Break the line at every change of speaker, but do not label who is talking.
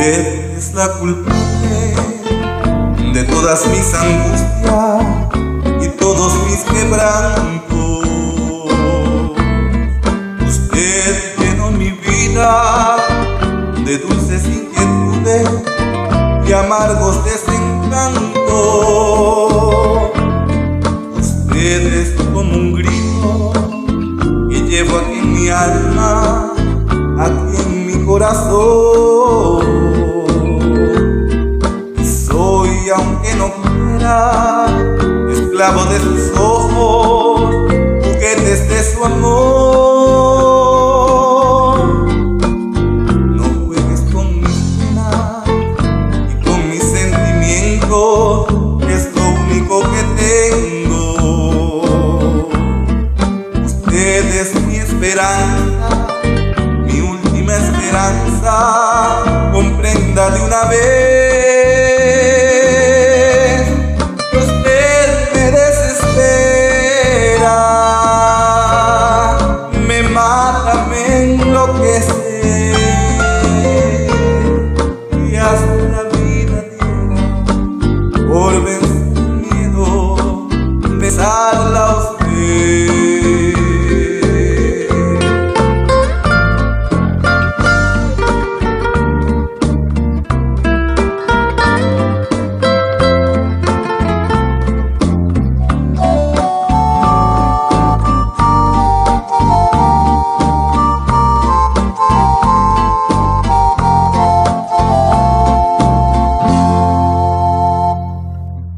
Eres la culpable de todas mis angustias y todos mis quebrantos. Usted llenó mi vida de dulces inquietudes y amargos desencantos. Usted es como un grito que llevo aquí en mi alma, aquí en mi corazón. enojara, esclavo de sus ojos, juguetes de su amor. No juegues con mi pena y con mis sentimientos, que es lo único que tengo. Usted es mi esperanza, mi última esperanza, comprenda de una vez. Por vencer miedo,